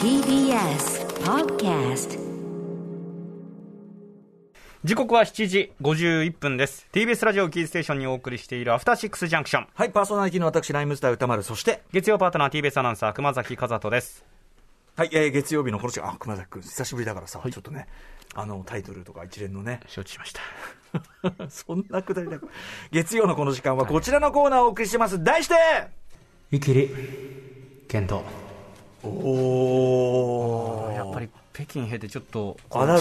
TBS Podcast 時刻は7時51分です。TBS ラジオキーステーションにお送りしているアフターシックスジャンクション。はい、パーソナリティの私、ライムスター歌丸、そして、月曜パートナー TBS アナウンサー熊崎和人です。はい、えー月曜日のこの時間、あ、熊崎君、久しぶりだからさ、ちょっとね、あの、タイトルとか一連のね、承知しました。そんなくだりだから月曜のこの時間はこちらのコーナーをお送りしてます。題して、ゆきり、剣道。おーやっぱり北京経てちょっと、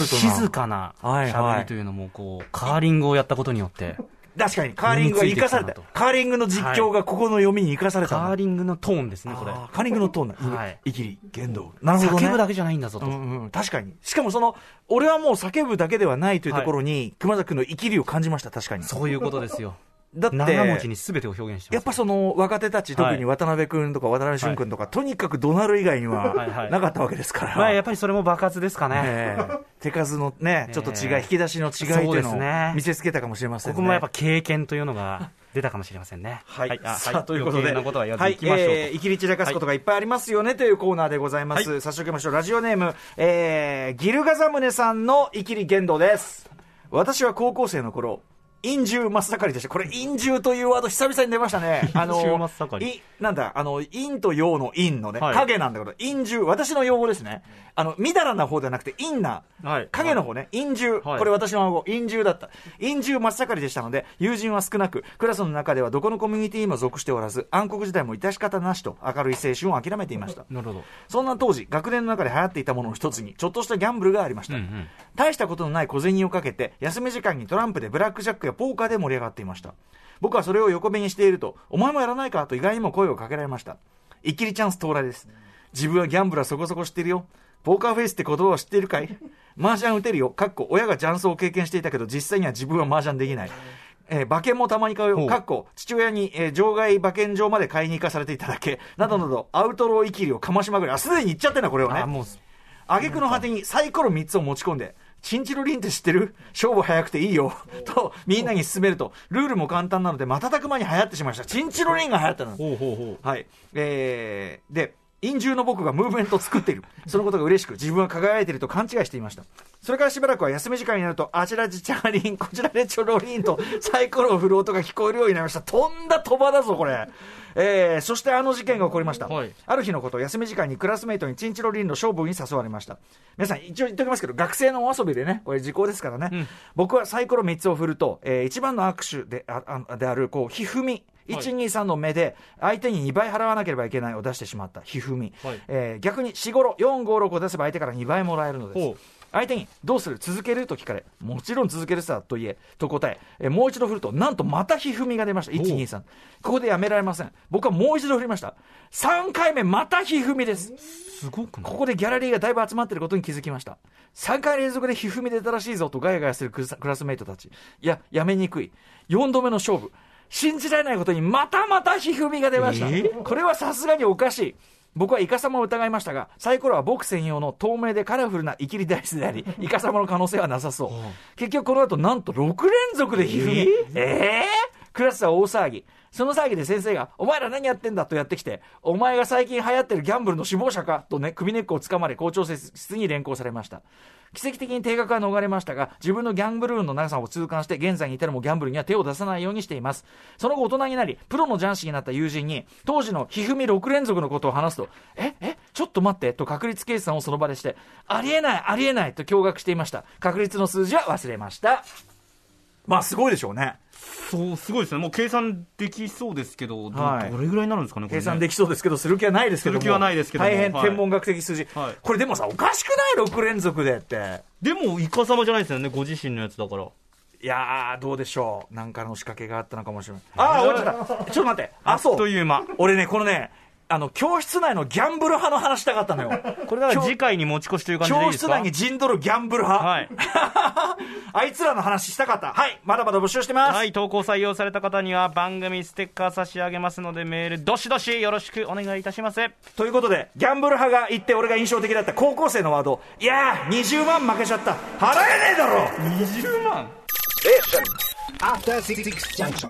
静かなはいはい喋りというのも、こう、カーリングをやったことによって、確かに、カーリングが生かされた。カーリングの実況がここの読みに生かされたカーリングのトーンですね、これ。カーリングのトーンだ。はいいきり、言動。なるほどね。叫ぶだけじゃないんだぞと。うんうん、確かに。しかもその、俺はもう叫ぶだけではないというところに、熊崎君の生きりを感じました、確かに。そういうことですよ。だって、7文字に全てを表現して。やっぱその若手たち、特に渡辺君とか渡辺俊君とか、とにかく怒鳴る以外にははいはいなかったわけですから、まあ、やっぱりそれも爆発ですかね。ええ手数のね、ちょっと違い、ええ引き出しの違いというのをね見せつけたかもしれませんね。ここもやっぱ経験というのが出たかもしれませんね。はい、あさあということで、ことは言わずはいきましょうと。えー、いきり散らかすことがいっぱいありますよね、というコーナーでございます。早速行きましょう。ラジオネーム、えー、ギルガザムネさんのいきり言動です。私は高校生の頃、陰獣真っ盛りでした。これ、陰獣というワード久々に出ましたね。あの、いなんだ、あの、陰と陽の陰のね、はい影なんだけど、陰獣、私の用語ですね。あの、みだらな方ではなくて、陰な、はい影の方ね、陰獣、はいこれ私の用語、陰獣だった。陰獣真っ盛りでしたので、友人は少なく、クラスの中ではどこのコミュニティにも属しておらず、暗黒時代も致し方なしと、明るい青春を諦めていました。なるほど。そんな当時、学年の中で流行っていたものの一つに、ちょっとしたギャンブルがありました。うんうん大したことのない小銭をかけて、休み時間にトランプでブラックジャックやポーカーで盛り上がっていました。僕はそれを横目にしていると、お前もやらないか？と意外にも声をかけられました。イキリチャンス到来です。自分はギャンブルはそこそこ知ってるよ。ポーカーフェイスって言葉を知っているかい？麻雀打てるよ。かっこ、親が雀荘を経験していたけど、実際には自分は麻雀できない。えー馬券もたまに買うよ。かっこ、父親に、えー場外馬券場まで買いに行かされていただけ。などなど、アウトローイキリをかましまぐれ。あ、すでに言っちゃってんだ、これをねあ、。もう、挙句の果てにサイコロ3つを持ち込んで、チンチロリンって知ってる？勝負早くていいよ。と、みんなに勧めると、ルールも簡単なので、瞬く間に流行ってしまいました。チンチロリンが流行ったの。ほうほうほう。はい。えー、で、陰獣の僕がムーブメントを作っている。そのことが嬉しく、自分は輝いていると勘違いしていました。それからしばらくは休み時間になると、あちらじちゃりん、こちらでちょろりんと、サイコロを振る音が聞こえるようになりました。とんだ鳥羽だぞ、これ。えー、そしてあの事件が起こりました。はいある日のこと、休み時間にクラスメイトにチンチロリンの勝負に誘われました。皆さん、一応言っておきますけど、学生のお遊びでね、これ時効ですからね。うん僕はサイコロ3つを振ると、えー一番の握手でああである、こう、ひふみ。1、2、3の目で、相手に2倍払わなければいけないを出してしまった、ひふみ。はいえー逆に4、5、4、5、6を出せば相手から2倍もらえるのです。相手に、どうする？続ける？と聞かれ、もちろん続けるさ、と言え、と答え、えーもう一度振ると、なんとまたひふみが出ました。1、2、3。ここでやめられません。僕はもう一度振りました。3回目、またひふみです。すごくここでギャラリーがだいぶ集まっていることに気づきました。3回連続でひふみ出たらしいぞとガヤガヤするクラクラスメイトたち。いや、やめにくい。4度目の勝負。信じられないことにまたまたひふみが出ました。え？これはさすがにおかしい。僕はイカサマを疑いましたが、サイコロは僕専用の透明でカラフルなイキリダイスであり、イカサマの可能性はなさそう。結局この後なんと6連続でひふみ。えー？クラスは大騒ぎ。その騒ぎで先生が、お前ら何やってんだ？とやってきて、お前が最近流行ってるギャンブルの首謀者か？とね、首根っこをつかまれ、校長室に連行されました。奇跡的に定額は逃れましたが、自分のギャンブル運の長さを痛感して、現在に至るもギャンブルには手を出さないようにしています。その後大人になり、プロの雀士になった友人に、当時のひふみ6連続のことを話すと、え、え、ちょっと待って、と確率計算をその場でして、ありえない、ありえない、と驚愕していました。確率の数字は忘れました。まあ、すごいでしょうね。そう、すごいですね。もう計算できそうですけど、どはいどれぐらいになるんですかね、ね計算できそうですけど、する気はないですけども。する気はないですけども大変はい天文学的数字。はいこれでもさ、おかしくない ?6 連続でって。でも、イカ様じゃないですよね、ご自身のやつだから。いやー、どうでしょう。なんかの仕掛けがあったのかもしれない。あー、終わっちゃった。ちょっと待って。あ、そう。という間。俺ね、このね、あの、教室内のギャンブル派の話したかったのよ。これだから次回に持ち越しという感じでいい教ですか？室内に陣取るギャンブル派。はい。あいつらの話したかった。はい。まだまだ募集してます。はい、投稿採用された方には番組ステッカー差し上げますので、メール、どしどしよろしくお願いいたします。ということで、ギャンブル派が言って俺が印象的だった高校生のワード。いやー、20万負けちゃった。払えねえだろ20万？After Six Junction.